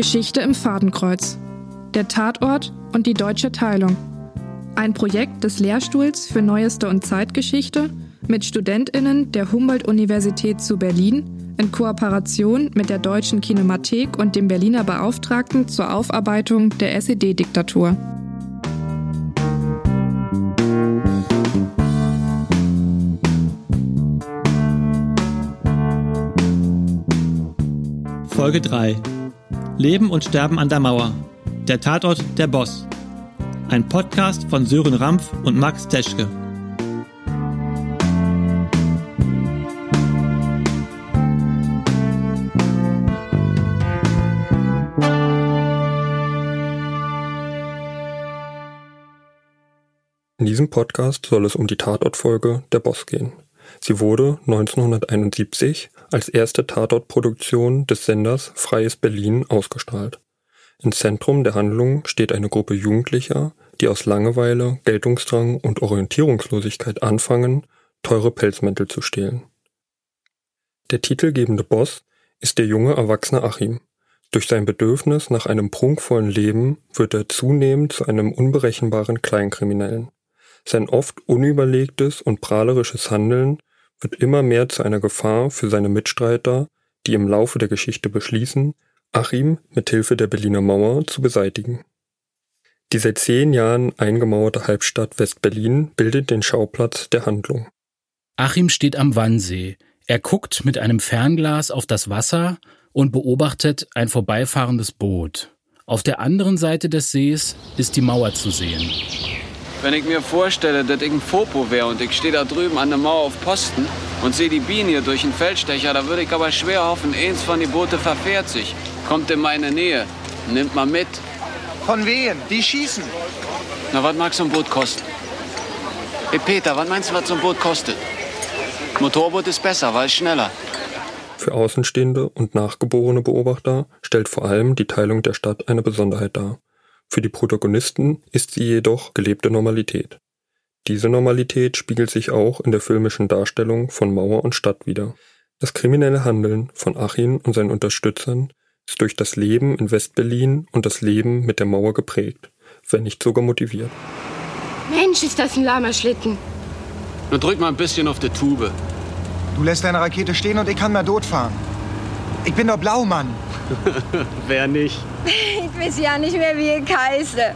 Geschichte im Fadenkreuz. Der Tatort und die deutsche Teilung. Ein Projekt des Lehrstuhls für Neueste und Zeitgeschichte mit StudentInnen der Humboldt-Universität zu Berlin in Kooperation mit der Deutschen Kinemathek und dem Berliner Beauftragten zur Aufarbeitung der SED-Diktatur. Folge 3 Leben und Sterben an der Mauer. Der Tatort Der Boss. Ein Podcast von Sören Rampf und Max Teschke. In diesem Podcast soll es um die Tatortfolge Der Boss gehen. Sie wurde 1971 als erste Tatortproduktion des Senders Freies Berlin ausgestrahlt. Im Zentrum der Handlung steht eine Gruppe Jugendlicher, die aus Langeweile, Geltungsdrang und Orientierungslosigkeit anfangen, teure Pelzmäntel zu stehlen. Der titelgebende Boss ist der junge erwachsene Achim. Durch sein Bedürfnis nach einem prunkvollen Leben wird er zunehmend zu einem unberechenbaren Kleinkriminellen. Sein oft unüberlegtes und prahlerisches Handeln wird immer mehr zu einer Gefahr für seine Mitstreiter, die im Laufe der Geschichte beschließen, Achim mit Hilfe der Berliner Mauer zu beseitigen. Die seit zehn Jahren eingemauerte Halbstadt West-Berlin bildet den Schauplatz der Handlung. Achim steht am Wannsee. Er guckt mit einem Fernglas auf das Wasser und beobachtet ein vorbeifahrendes Boot. Auf der anderen Seite des Sees ist die Mauer zu sehen. Wenn ich mir vorstelle, dass ich ein Fopo wäre und ich stehe da drüben an der Mauer auf Posten und sehe die Bienen hier durch den Feldstecher, da würde ich aber schwer hoffen, eins von den Boote verfährt sich, kommt in meine Nähe, nimmt mal mit. Von wem? Die schießen. Na, was mag so ein Boot kosten? Hey Peter, was meinst du, was so ein Boot kostet? Motorboot ist besser, weil es schneller. Für Außenstehende und nachgeborene Beobachter stellt vor allem die Teilung der Stadt eine Besonderheit dar. Für die Protagonisten ist sie jedoch gelebte Normalität. Diese Normalität spiegelt sich auch in der filmischen Darstellung von Mauer und Stadt wider. Das kriminelle Handeln von Achim und seinen Unterstützern ist durch das Leben in Westberlin und das Leben mit der Mauer geprägt, wenn nicht sogar motiviert. Mensch, ist das ein lahmer Schlitten. Nur drück mal ein bisschen auf die Tube. Du lässt deine Rakete stehen und ich kann mal dort fahren. Ich bin der Blaumann. Wer nicht? Ich weiß ja nicht mehr, wie ich heiße.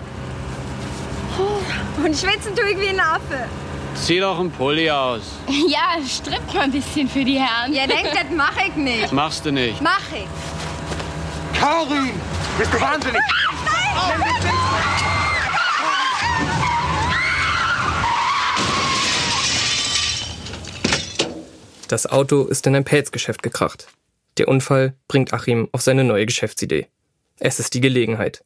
Oh, Und schwitzen tue ich wie ein Affe. Zieh doch einen Pulli aus. Ja, strippt mal ein bisschen für die Herren. Ihr denkt, das mache ich nicht. Machst du nicht. Mach ich. Karin! Bist du wahnsinnig? Das Auto ist in ein Pelzgeschäft gekracht. Der Unfall bringt Achim auf seine neue Geschäftsidee. Es ist die Gelegenheit.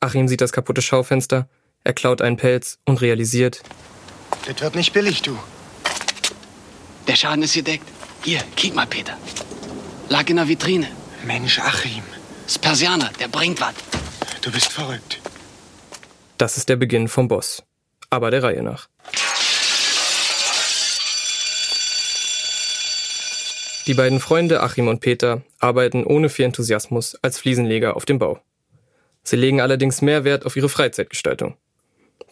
Achim sieht das kaputte Schaufenster, er klaut einen Pelz und realisiert, Das wird nicht billig, du. Der Schaden ist gedeckt. Hier, kick mal, Peter. Lag in der Vitrine. Mensch, Achim, Das Persianer, der bringt was. du bist verrückt. das ist der Beginn vom Boss. Aber der Reihe nach. Die beiden Freunde Achim und Peter arbeiten ohne viel Enthusiasmus als Fliesenleger auf dem Bau. Sie legen allerdings mehr Wert auf ihre Freizeitgestaltung.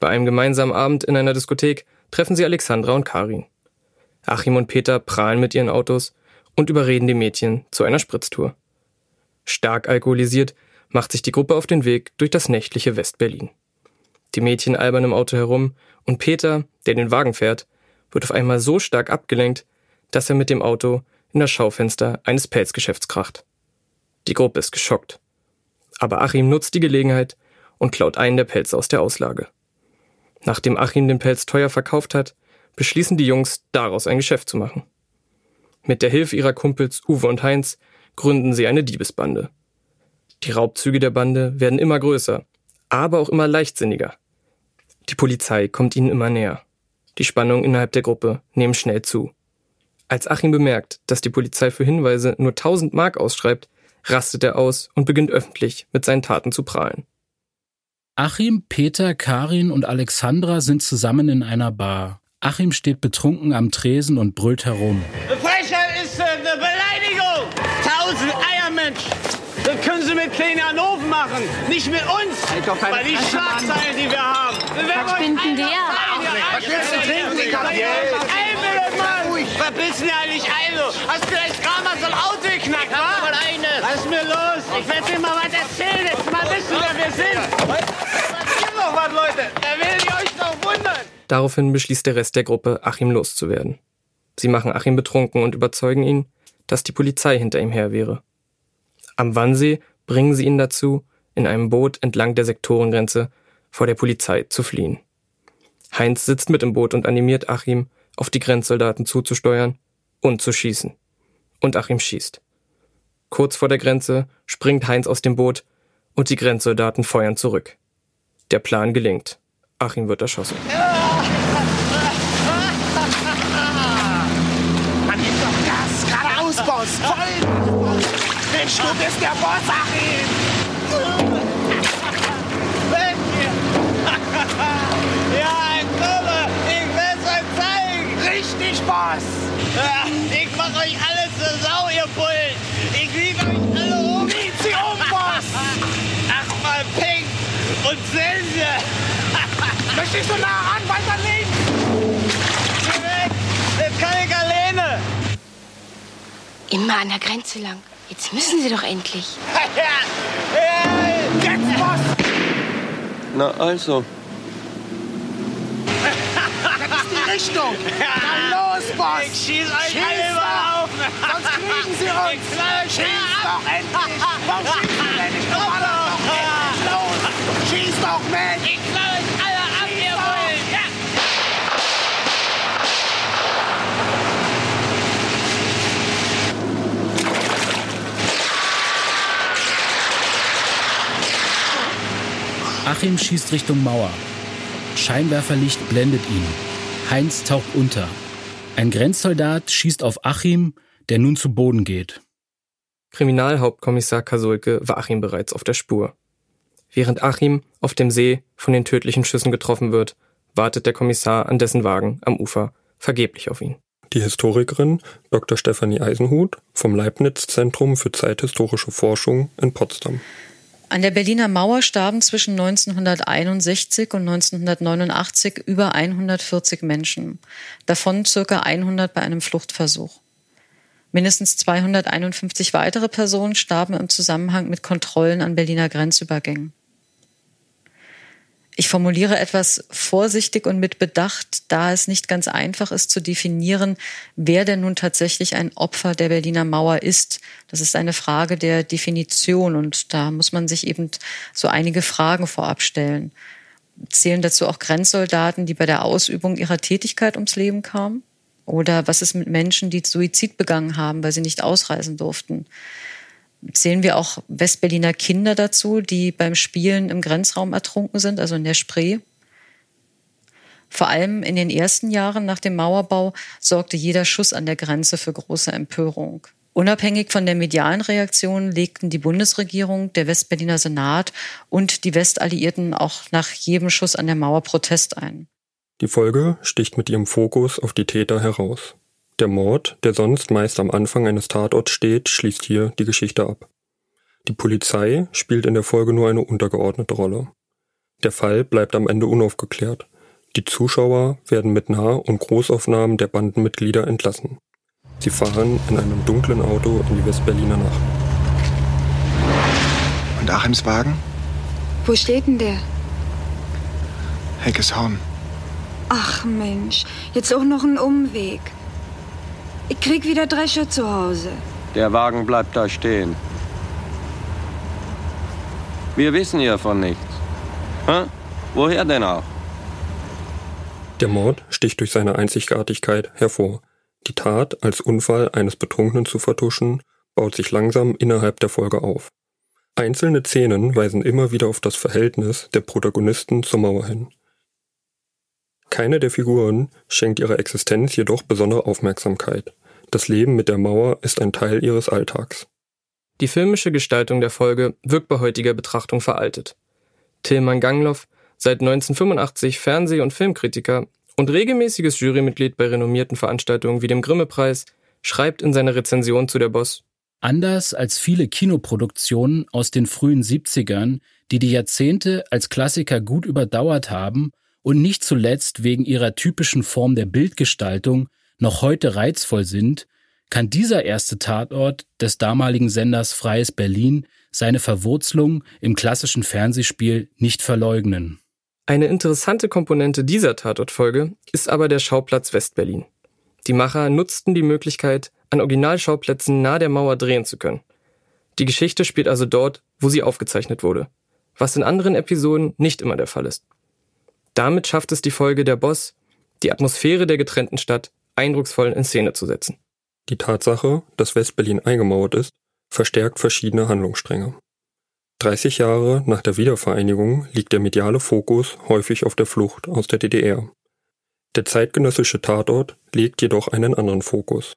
Bei einem gemeinsamen Abend in einer Diskothek treffen sie Alexandra und Karin. Achim und Peter prahlen mit ihren Autos und überreden die Mädchen zu einer Spritztour. Stark alkoholisiert macht sich die Gruppe auf den Weg durch das nächtliche West-Berlin. Die Mädchen albern im Auto herum und Peter, der den Wagen fährt, wird auf einmal so stark abgelenkt, dass er mit dem Auto in das Schaufenster eines Pelzgeschäfts kracht. Die Gruppe ist geschockt. Aber Achim nutzt die Gelegenheit und klaut einen der Pelze aus der Auslage. Nachdem Achim den Pelz teuer verkauft hat, beschließen die Jungs, daraus ein Geschäft zu machen. Mit der Hilfe ihrer Kumpels Uwe und Heinz gründen sie eine Diebesbande. Die Raubzüge der Bande werden immer größer, aber auch immer leichtsinniger. Die Polizei kommt ihnen immer näher. Die Spannungen innerhalb der Gruppe nehmen schnell zu. Als Achim bemerkt, dass die Polizei für Hinweise nur 1000 Mark ausschreibt, rastet er aus und beginnt öffentlich mit seinen Taten zu prahlen. Achim, Peter, Karin und Alexandra sind zusammen in einer Bar. Achim steht betrunken am Tresen und brüllt herum. Frechheit ist äh, eine Beleidigung! Tausend Eiermensch! Das können Sie mit Klein Hannover machen, nicht mit uns. Halt doch Weil die Schlagzeilen, die wir haben. Wir werden Was bin denn der? Was willst du trinken, Bist du denn eigentlich ein? Hast du vielleicht gerade mal so ein Auto geknackt, wa? mal eine. Was ist mir los? Ich werde dir mal was erzählen. Jetzt mal wissen, wer wir sind. Was gibt noch was, Leute? Da werdet ihr euch noch wundern. Daraufhin beschließt der Rest der Gruppe, Achim loszuwerden. Sie machen Achim betrunken und überzeugen ihn, dass die Polizei hinter ihm her wäre. Am Wannsee bringen sie ihn dazu, in einem Boot entlang der Sektorengrenze vor der Polizei zu fliehen. Heinz sitzt mit im Boot und animiert Achim, auf die Grenzsoldaten zuzusteuern und zu schießen. Und Achim schießt. Kurz vor der Grenze springt Heinz aus dem Boot und die Grenzsoldaten feuern zurück. Der Plan gelingt. Achim wird erschossen. Man gibt doch Gas, geradeaus, Boss, voll! Mensch, du bist der Boss, Achim! Weg hier! ja, Kumpel, ich will's euch Boss! Ja, ich mach euch alle zur Sau, ihr Bullen! Ich lieb euch alle um! Zieh sie um, Boss! Ach mal Pink und Sense! Möchte ich so nah ran, weiter links! Geh weg! Das kann ich alleine! Immer an der Grenze lang. Jetzt müssen Sie doch endlich. Ja, ja, Jetzt, Boss! Na also, Das ist die Richtung! Na los, Boss! Ich schieß euch Schieß alle doch! mal auf! Sonst kriegen sie uns! Ich Schieß doch endlich! Warum schießt du denn nicht Komm doch. endlich los? Schieß doch mit! Ich knall euch alle ab, ihr Bullen! Ja! Achim schießt Richtung Mauer. Scheinwerferlicht blendet ihn. Heinz taucht unter. Ein Grenzsoldat schießt auf Achim, der nun zu Boden geht. Kriminalhauptkommissar Kasulke war Achim bereits auf der Spur. Während Achim auf dem See von den tödlichen Schüssen getroffen wird, wartet der Kommissar an dessen Wagen am Ufer vergeblich auf ihn. Die Historikerin Dr. Stefanie Eisenhut vom Leibniz-Zentrum für zeithistorische Forschung in Potsdam. An der Berliner Mauer starben zwischen 1961 und 1989 über 140 Menschen, davon circa 100 bei einem Fluchtversuch. Mindestens 251 weitere Personen starben im Zusammenhang mit Kontrollen an Berliner Grenzübergängen. Ich formuliere etwas vorsichtig und mit Bedacht, da es nicht ganz einfach ist zu definieren, wer denn nun tatsächlich ein Opfer der Berliner Mauer ist. Das ist eine Frage der Definition und da muss man sich eben so einige Fragen vorab stellen. Zählen dazu auch Grenzsoldaten, die bei der Ausübung ihrer Tätigkeit ums Leben kamen? Oder was ist mit Menschen, die Suizid begangen haben, weil sie nicht ausreisen durften? Zählen wir auch Westberliner Kinder dazu, die beim Spielen im Grenzraum ertrunken sind, also in der Spree? Vor allem in den ersten Jahren nach dem Mauerbau sorgte jeder Schuss an der Grenze für große Empörung. Unabhängig von der medialen Reaktion legten die Bundesregierung, der Westberliner Senat und die Westalliierten auch nach jedem Schuss an der Mauer Protest ein. Die Folge sticht mit ihrem Fokus auf die Täter heraus. Der Mord, der sonst meist am Anfang eines Tatorts steht, schließt hier die Geschichte ab. Die Polizei spielt in der Folge nur eine untergeordnete Rolle. Der Fall bleibt am Ende unaufgeklärt. Die Zuschauer werden mit Nah- und Großaufnahmen der Bandenmitglieder entlassen. Sie fahren in einem dunklen Auto in die Westberliner Nacht. Und Achims Wagen? Wo steht denn der? Heckeshauen. Ach Mensch, jetzt auch noch ein Umweg. Ich krieg wieder Drescher zu Hause. der Wagen bleibt da stehen. Wir wissen hiervon nichts. Hä? Woher denn auch? Der Mord sticht durch seine Einzigartigkeit hervor. Die Tat, als Unfall eines Betrunkenen zu vertuschen, baut sich langsam innerhalb der Folge auf. Einzelne Szenen weisen immer wieder auf das Verhältnis der Protagonisten zur Mauer hin. Keine der Figuren schenkt ihrer Existenz jedoch besondere Aufmerksamkeit. Das Leben mit der Mauer ist ein Teil ihres Alltags. Die filmische Gestaltung der Folge wirkt bei heutiger Betrachtung veraltet. Tilman Gangloff, seit 1985 Fernseh- und Filmkritiker und regelmäßiges Jurymitglied bei renommierten Veranstaltungen wie dem Grimme-Preis, schreibt in seiner Rezension zu der Boss, Anders als viele Kinoproduktionen aus den frühen 70ern, die die Jahrzehnte als Klassiker gut überdauert haben und nicht zuletzt wegen ihrer typischen Form der Bildgestaltung noch heute reizvoll sind, kann dieser erste Tatort des damaligen Senders Freies Berlin seine Verwurzelung im klassischen Fernsehspiel nicht verleugnen. Eine interessante Komponente dieser Tatortfolge ist aber der Schauplatz Westberlin. Die Macher nutzten die Möglichkeit, an Originalschauplätzen nahe der Mauer drehen zu können. Die Geschichte spielt also dort, wo sie aufgezeichnet wurde, was in anderen Episoden nicht immer der Fall ist. Damit schafft es die Folge Der Boss, die Atmosphäre der getrennten Stadt eindrucksvoll in Szene zu setzen. Die Tatsache, dass Westberlin eingemauert ist, verstärkt verschiedene Handlungsstränge. 30 Jahre nach der Wiedervereinigung liegt der mediale Fokus häufig auf der Flucht aus der DDR. Der zeitgenössische Tatort legt jedoch einen anderen Fokus.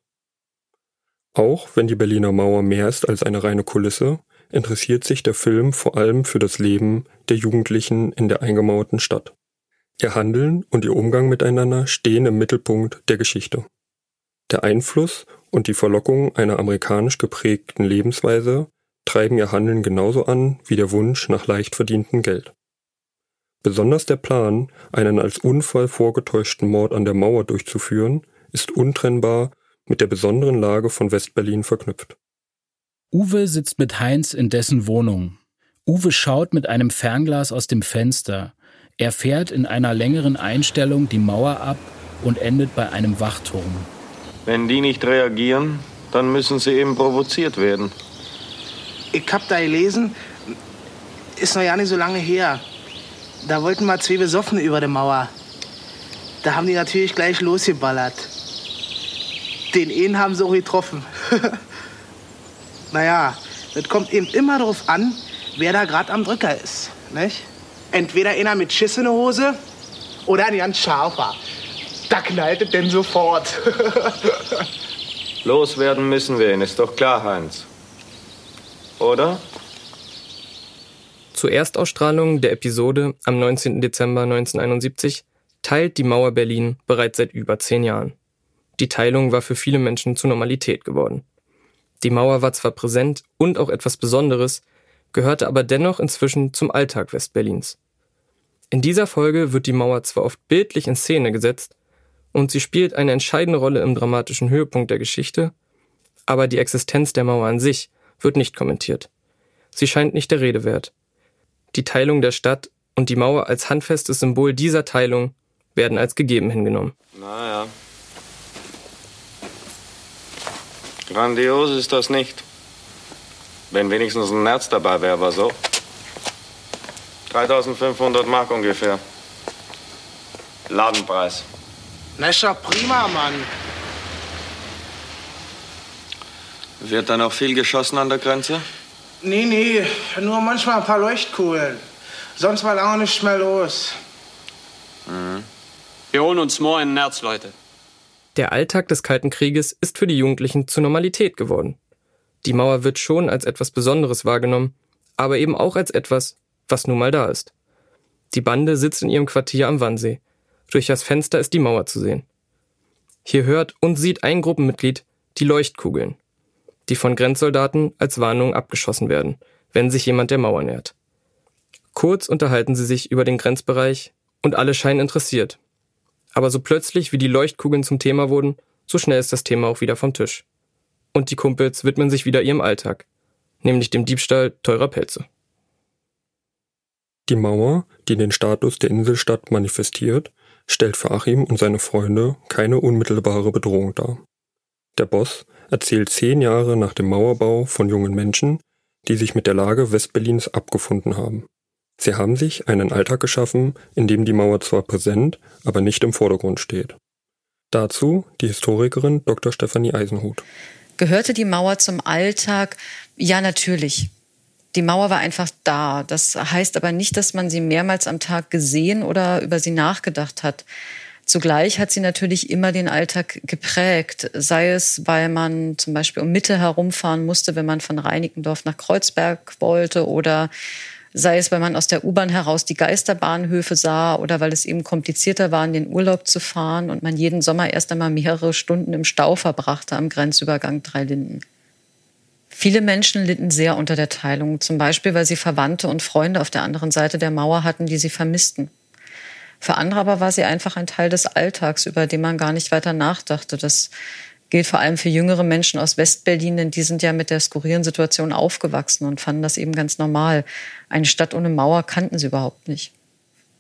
Auch wenn die Berliner Mauer mehr ist als eine reine Kulisse, interessiert sich der Film vor allem für das Leben der Jugendlichen in der eingemauerten Stadt. Ihr Handeln und ihr Umgang miteinander stehen im Mittelpunkt der Geschichte. Der Einfluss und die Verlockung einer amerikanisch geprägten Lebensweise treiben ihr Handeln genauso an wie der Wunsch nach leicht verdientem Geld. Besonders der Plan, einen als Unfall vorgetäuschten Mord an der Mauer durchzuführen, ist untrennbar mit der besonderen Lage von Westberlin verknüpft. Uwe sitzt mit Heinz in dessen Wohnung. Uwe schaut mit einem Fernglas aus dem Fenster. Er fährt in einer längeren Einstellung die Mauer ab und endet bei einem Wachturm. Wenn die nicht reagieren, dann müssen sie eben provoziert werden. Ich hab da gelesen, ist noch ja nicht so lange her. Da wollten mal zwei besoffen über die Mauer. Da haben die natürlich gleich losgeballert. Den einen haben sie auch getroffen. naja, das kommt eben immer darauf an, wer da gerade am Drücker ist. Nicht? Entweder einer mit Schiss in der Hose oder ein ganz scharfer. Da knallt es denn sofort. Loswerden müssen wir ihn, ist doch klar, Heinz. Oder? Zur Erstausstrahlung der Episode am 19. Dezember 1971 teilt die Mauer Berlin bereits seit über zehn Jahren. Die Teilung war für viele Menschen zur Normalität geworden. Die Mauer war zwar präsent und auch etwas Besonderes, gehörte aber dennoch inzwischen zum Alltag Westberlins. In dieser Folge wird die Mauer zwar oft bildlich in Szene gesetzt und sie spielt eine entscheidende Rolle im dramatischen Höhepunkt der Geschichte, aber die Existenz der Mauer an sich wird nicht kommentiert. Sie scheint nicht der Rede wert. Die Teilung der Stadt und die Mauer als handfestes Symbol dieser Teilung werden als gegeben hingenommen. Naja, Grandios ist das nicht. Wenn wenigstens ein Nerz dabei wäre, aber so. 3500 Mark ungefähr. Ladenpreis. Na ist doch prima, Mann. Wird da noch viel geschossen an der Grenze? Nee, nee, nur manchmal ein paar Leuchtkugeln. Sonst war lange nicht mehr los. Mhm. Wir holen uns morgen ein Nerz, Leute. Der Alltag des Kalten Krieges ist für die Jugendlichen zur Normalität geworden. Die Mauer wird schon als etwas Besonderes wahrgenommen, aber eben auch als etwas, was nun mal da ist. Die Bande sitzt in ihrem Quartier am Wannsee. Durch das Fenster ist die Mauer zu sehen. Hier hört und sieht ein Gruppenmitglied die Leuchtkugeln, die von Grenzsoldaten als Warnung abgeschossen werden, wenn sich jemand der Mauer nähert. Kurz unterhalten sie sich über den Grenzbereich und alle scheinen interessiert, aber so plötzlich, wie die Leuchtkugeln zum Thema wurden, so schnell ist das Thema auch wieder vom Tisch. Und die Kumpels widmen sich wieder ihrem Alltag, nämlich dem Diebstahl teurer Pelze. Die Mauer, die den Status der Inselstadt manifestiert, stellt für Achim und seine Freunde keine unmittelbare Bedrohung dar. Der Boss erzählt zehn Jahre nach dem Mauerbau von jungen Menschen, die sich mit der Lage Westberlins abgefunden haben. Sie haben sich einen Alltag geschaffen, in dem die Mauer zwar präsent, aber nicht im Vordergrund steht. Dazu die Historikerin Dr. Stefanie Eisenhut. Gehörte die Mauer zum Alltag? Ja, natürlich. Die Mauer war einfach da. Das heißt aber nicht, dass man sie mehrmals am Tag gesehen oder über sie nachgedacht hat. Zugleich hat sie natürlich immer den Alltag geprägt, sei es, weil man zum Beispiel um Mitte herumfahren musste, wenn man von Reinickendorf nach Kreuzberg wollte oder sei es, weil man aus der U-Bahn heraus die Geisterbahnhöfe sah oder weil es eben komplizierter war, in den Urlaub zu fahren und man jeden Sommer erst einmal mehrere Stunden im Stau verbrachte am Grenzübergang Dreilinden. Viele Menschen litten sehr unter der Teilung, zum Beispiel weil sie Verwandte und Freunde auf der anderen Seite der Mauer hatten, die sie vermissten. Für andere aber war sie einfach ein Teil des Alltags, über den man gar nicht weiter nachdachte. Das gilt vor allem für jüngere Menschen aus Westberlin, denn die sind ja mit der skurrilen Situation aufgewachsen und fanden das eben ganz normal. Eine Stadt ohne Mauer kannten sie überhaupt nicht.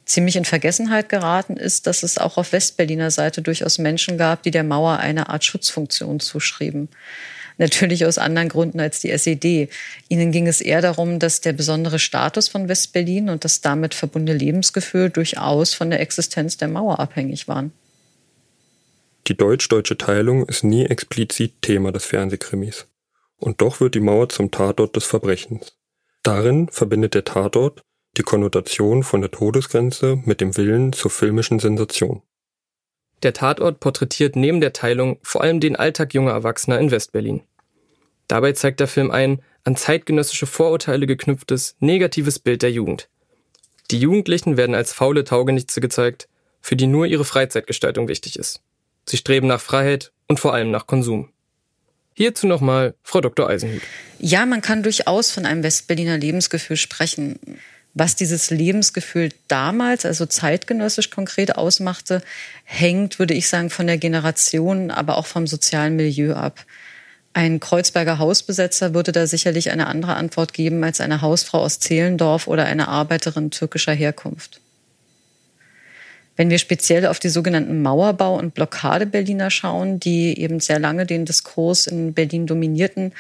Ziemlich in Vergessenheit geraten ist, dass es auch auf Westberliner Seite durchaus Menschen gab, die der Mauer eine Art Schutzfunktion zuschrieben. Natürlich aus anderen Gründen als die SED. Ihnen ging es eher darum, dass der besondere Status von Westberlin und das damit verbundene Lebensgefühl durchaus von der Existenz der Mauer abhängig waren. Die deutsch-deutsche Teilung ist nie explizit Thema des Fernsehkrimis. Und doch wird die Mauer zum Tatort des Verbrechens. Darin verbindet der Tatort die Konnotation von der Todesgrenze mit dem Willen zur filmischen Sensation. Der Tatort porträtiert neben der Teilung vor allem den Alltag junger Erwachsener in Westberlin. Dabei zeigt der Film ein an zeitgenössische Vorurteile geknüpftes, negatives Bild der Jugend. Die Jugendlichen werden als faule Taugenichtse gezeigt, für die nur ihre Freizeitgestaltung wichtig ist. Sie streben nach Freiheit und vor allem nach Konsum. Hierzu nochmal Frau Dr. Eisenhut. Ja, man kann durchaus von einem Westberliner Lebensgefühl sprechen. Was dieses Lebensgefühl damals, also zeitgenössisch konkret ausmachte, hängt, würde ich sagen, von der Generation, aber auch vom sozialen Milieu ab. Ein Kreuzberger Hausbesetzer würde da sicherlich eine andere Antwort geben als eine Hausfrau aus Zehlendorf oder eine Arbeiterin türkischer Herkunft. Wenn wir speziell auf die sogenannten Mauerbau- und Blockade-Berliner schauen, die eben sehr lange den Diskurs in Berlin dominierten,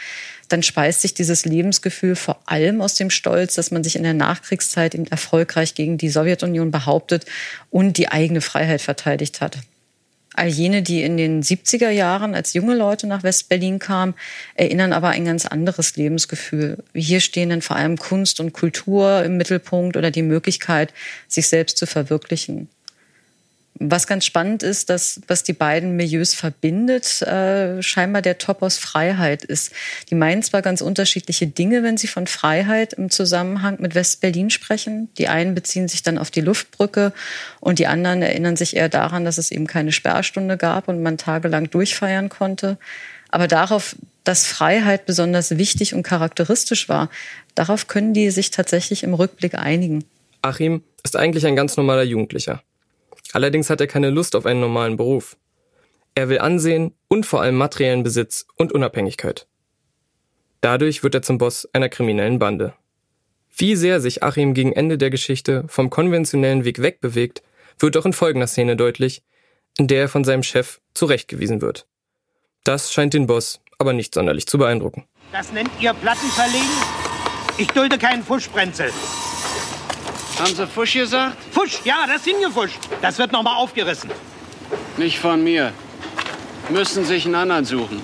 dann speist sich dieses Lebensgefühl vor allem aus dem Stolz, dass man sich in der Nachkriegszeit eben erfolgreich gegen die Sowjetunion behauptet und die eigene Freiheit verteidigt hat. All jene, die in den 70er Jahren als junge Leute nach West-Berlin kamen, erinnern aber ein ganz anderes Lebensgefühl. Hier stehen dann vor allem Kunst und Kultur im Mittelpunkt oder die Möglichkeit, sich selbst zu verwirklichen. Was ganz spannend ist, dass was die beiden Milieus verbindet, äh, scheinbar der Topos Freiheit ist. Die meinen zwar ganz unterschiedliche Dinge, wenn sie von Freiheit im Zusammenhang mit West-Berlin sprechen. Die einen beziehen sich dann auf die Luftbrücke und die anderen erinnern sich eher daran, dass es eben keine Sperrstunde gab und man tagelang durchfeiern konnte. Aber darauf, dass Freiheit besonders wichtig und charakteristisch war, darauf können die sich tatsächlich im Rückblick einigen. Achim ist eigentlich ein ganz normaler Jugendlicher. Allerdings hat er keine Lust auf einen normalen Beruf. Er will Ansehen und vor allem materiellen Besitz und Unabhängigkeit. Dadurch wird er zum Boss einer kriminellen Bande. Wie sehr sich Achim gegen Ende der Geschichte vom konventionellen Weg wegbewegt, wird auch in folgender Szene deutlich, in der er von seinem Chef zurechtgewiesen wird. Das scheint den Boss aber nicht sonderlich zu beeindrucken. Das nennt ihr Platten verlegen? Ich dulde keinen Fuschbrenzel. Haben Sie Fusch gesagt? Fusch, ja, das sind gefuscht. Das wird noch mal aufgerissen. Nicht von mir. Müssen sich einen anderen suchen.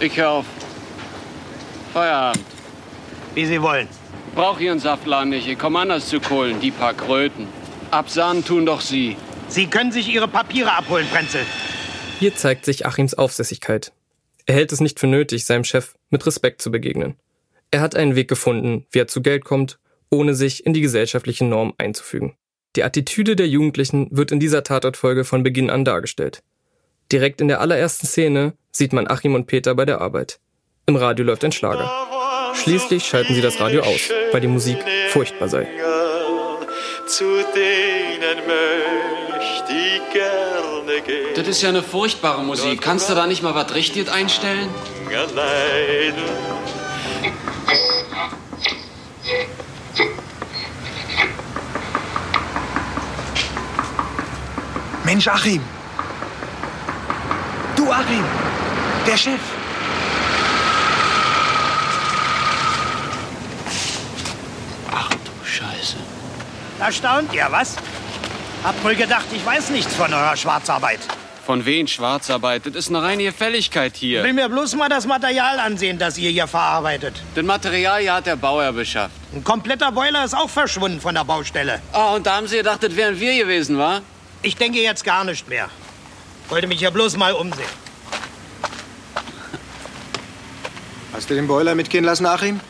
Ich höre auf. Feierabend. Wie Sie wollen. Brauch Ihren Saftladen nicht. Ich komme anders zu Kohlen, die paar Kröten. Absahnen tun doch Sie. Sie können sich Ihre Papiere abholen, Prenzel. Hier zeigt sich Achims Aufsässigkeit. Er hält es nicht für nötig, seinem Chef mit Respekt zu begegnen. Er hat einen Weg gefunden, wie er zu Geld kommt ohne sich in die gesellschaftlichen Normen einzufügen. Die Attitüde der Jugendlichen wird in dieser Tatortfolge von Beginn an dargestellt. Direkt in der allerersten Szene sieht man Achim und Peter bei der Arbeit. Im Radio läuft ein Schlager. Schließlich schalten sie das Radio aus, weil die Musik furchtbar sei. Das ist ja eine furchtbare Musik. Kannst du da nicht mal was richtig einstellen? Alleine. Mensch, Achim. Du, Achim. Der Chef. Ach du Scheiße. Erstaunt ihr, was? Habt wohl gedacht, ich weiß nichts von eurer Schwarzarbeit. Von wen Schwarzarbeit? Das ist eine reine Gefälligkeit hier. Ich will mir bloß mal das Material ansehen, das ihr hier verarbeitet. Das Material hier hat der Bauer beschafft. Ein kompletter Boiler ist auch verschwunden von der Baustelle. Ah, und da haben Sie gedacht, das wären wir gewesen, wa? Ich denke jetzt gar nicht mehr. Wollte mich hier bloß mal umsehen. Hast du den Boiler mitgehen lassen, Achim?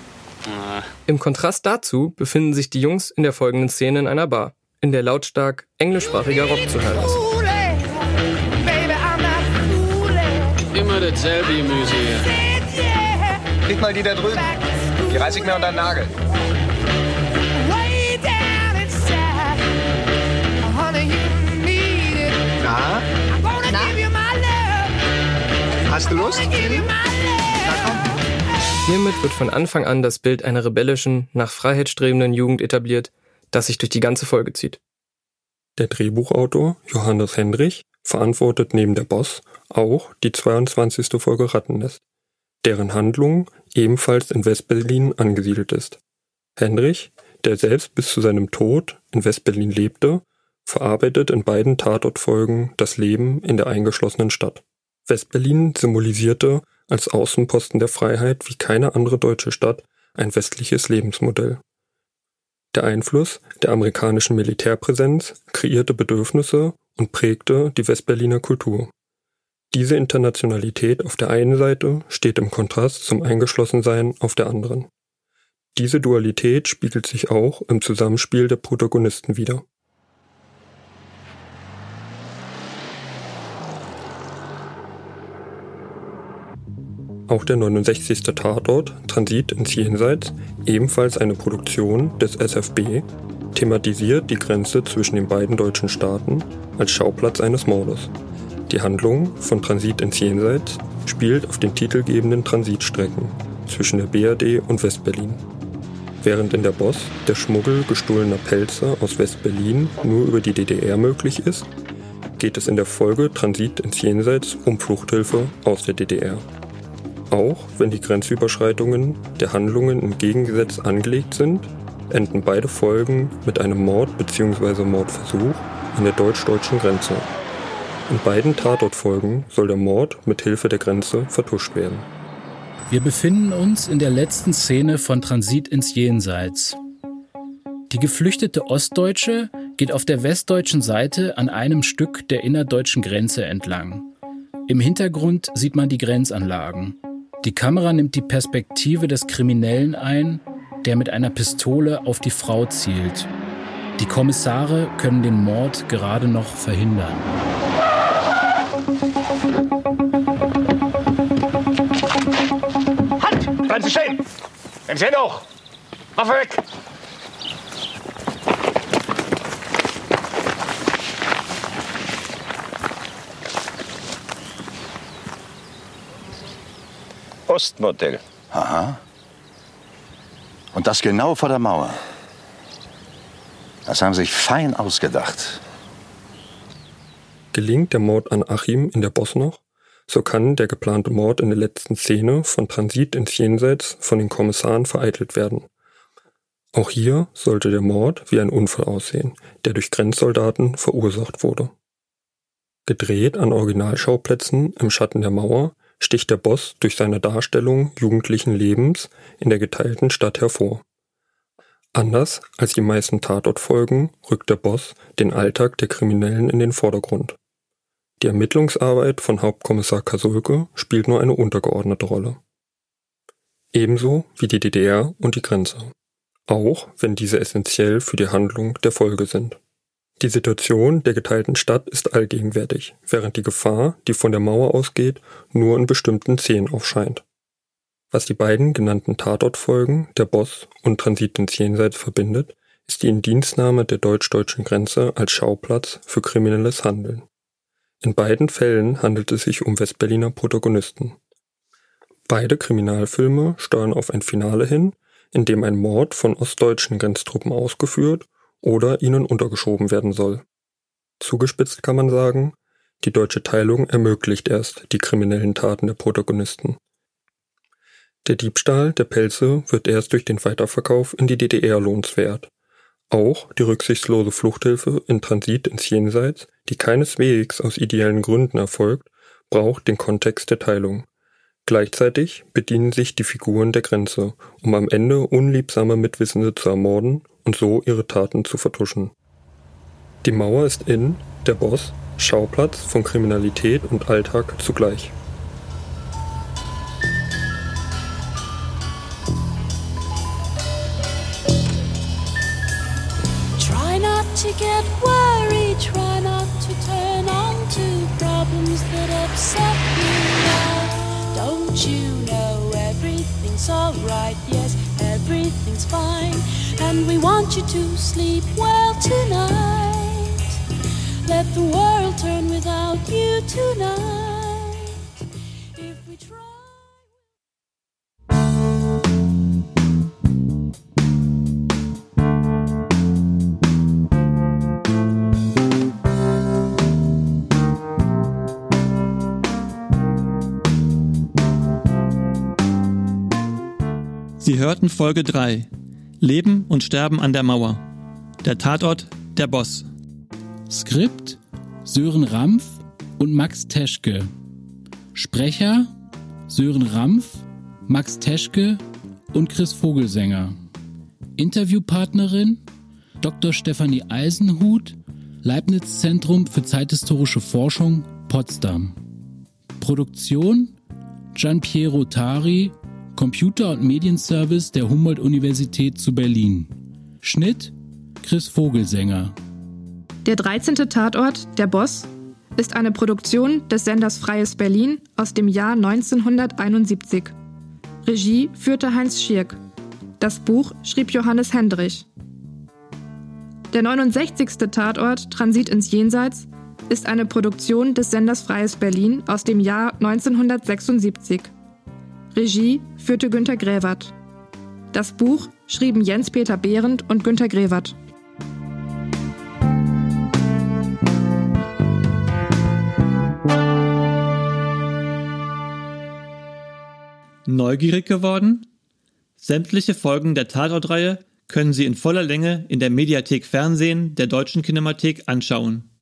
Im Kontrast dazu befinden sich die Jungs in der folgenden Szene in einer Bar, in der lautstark englischsprachiger Rock zu hören ist. Immer dasselbe Gemüse hier. Krieg mal die da drüben. Die reiß ich mir unter den Nagel. Hast du Lust? Hiermit wird von Anfang an das Bild einer rebellischen, nach Freiheit strebenden Jugend etabliert, das sich durch die ganze Folge zieht. Der Drehbuchautor Johannes Hendrich verantwortet neben der Boss auch die 22. Folge Rattennest, deren Handlung ebenfalls in Westberlin angesiedelt ist. Hendrich, der selbst bis zu seinem Tod in Westberlin lebte, verarbeitet in beiden Tatortfolgen das Leben in der eingeschlossenen Stadt. Westberlin symbolisierte als Außenposten der Freiheit wie keine andere deutsche Stadt ein westliches Lebensmodell. Der Einfluss der amerikanischen Militärpräsenz kreierte Bedürfnisse und prägte die Westberliner Kultur. Diese Internationalität auf der einen Seite steht im Kontrast zum Eingeschlossensein auf der anderen. Diese Dualität spiegelt sich auch im Zusammenspiel der Protagonisten wider. Auch der 69. Tatort Transit ins Jenseits, ebenfalls eine Produktion des SFB, thematisiert die Grenze zwischen den beiden deutschen Staaten als Schauplatz eines Mordes. Die Handlung von Transit ins Jenseits spielt auf den titelgebenden Transitstrecken zwischen der BRD und Westberlin. Während in der Boss der Schmuggel gestohlener Pelze aus Westberlin nur über die DDR möglich ist, geht es in der Folge Transit ins Jenseits um Fluchthilfe aus der DDR. Auch wenn die Grenzüberschreitungen der Handlungen im Gegengesetz angelegt sind, enden beide Folgen mit einem Mord bzw. Mordversuch an der deutsch-deutschen Grenze. In beiden Tatortfolgen soll der Mord mit Hilfe der Grenze vertuscht werden. Wir befinden uns in der letzten Szene von Transit ins Jenseits. Die geflüchtete Ostdeutsche geht auf der westdeutschen Seite an einem Stück der innerdeutschen Grenze entlang. Im Hintergrund sieht man die Grenzanlagen. Die Kamera nimmt die Perspektive des Kriminellen ein, der mit einer Pistole auf die Frau zielt. Die Kommissare können den Mord gerade noch verhindern. Halt! Bleiben Sie stehen! Nehmen Sie Hände hoch! Waffe weg! Ostmodell. Aha. Und das genau vor der Mauer. Das haben Sie sich fein ausgedacht. Gelingt der Mord an Achim in der Boss noch, so kann der geplante Mord in der letzten Szene von Transit ins Jenseits von den Kommissaren vereitelt werden. Auch hier sollte der Mord wie ein Unfall aussehen, der durch Grenzsoldaten verursacht wurde. Gedreht an Originalschauplätzen im Schatten der Mauer sticht der Boss durch seine Darstellung jugendlichen Lebens in der geteilten Stadt hervor. Anders als die meisten Tatortfolgen rückt der Boss den Alltag der Kriminellen in den Vordergrund. Die Ermittlungsarbeit von Hauptkommissar Kasulke spielt nur eine untergeordnete Rolle. Ebenso wie die DDR und die Grenze. Auch wenn diese essentiell für die Handlung der Folge sind. Die Situation der geteilten Stadt ist allgegenwärtig, während die Gefahr, die von der Mauer ausgeht, nur in bestimmten Szenen aufscheint. Was die beiden genannten Tatortfolgen, der Boss und Transit ins Jenseits verbindet, ist die Indienstnahme der deutsch-deutschen Grenze als Schauplatz für kriminelles Handeln. In beiden Fällen handelt es sich um Westberliner Protagonisten. Beide Kriminalfilme steuern auf ein Finale hin, in dem ein Mord von ostdeutschen Grenztruppen ausgeführt oder ihnen untergeschoben werden soll. Zugespitzt kann man sagen, die deutsche Teilung ermöglicht erst die kriminellen Taten der Protagonisten. Der Diebstahl der Pelze wird erst durch den Weiterverkauf in die DDR lohnenswert. Auch die rücksichtslose Fluchthilfe in Transit ins Jenseits, die keineswegs aus ideellen Gründen erfolgt, braucht den Kontext der Teilung. Gleichzeitig bedienen sich die Figuren der Grenze, um am Ende unliebsame Mitwissende zu ermorden und so ihre Taten zu vertuschen. Die Mauer ist in, der Boss, Schauplatz von Kriminalität und Alltag zugleich. Try not to get worried, try not to turn on to problems that upset you. Don't you know everything's alright, yes, everything's fine. And we want you to sleep well tonight. Let the world turn without you tonight. Sie hörten Folge 3 Leben und Sterben an der Mauer. Der Tatort, der Boss. Skript Sören Rampf und Max Teschke. Sprecher Sören Rampf, Max Teschke und Chris Vogelsänger. Interviewpartnerin Dr. Stefanie Eisenhut, Leibniz Zentrum für zeithistorische Forschung, Potsdam. Produktion Gian Piero Tari, Computer- und Medienservice der Humboldt-Universität zu Berlin. Schnitt Chris Vogelsänger. Der 13. Tatort, Der Boss, ist eine Produktion des Senders Freies Berlin aus dem Jahr 1971. Regie führte Heinz Schirk. Das Buch schrieb Johannes Hendrich. Der 69. Tatort Transit ins Jenseits ist eine Produktion des Senders Freies Berlin aus dem Jahr 1976. Regie führte Günter Gräwert. Das Buch schrieben Jens-Peter Behrendt und Günter Gräwert. Neugierig geworden? Sämtliche Folgen der Tatortreihe können Sie in voller Länge in der Mediathek Fernsehen der Deutschen Kinemathek anschauen.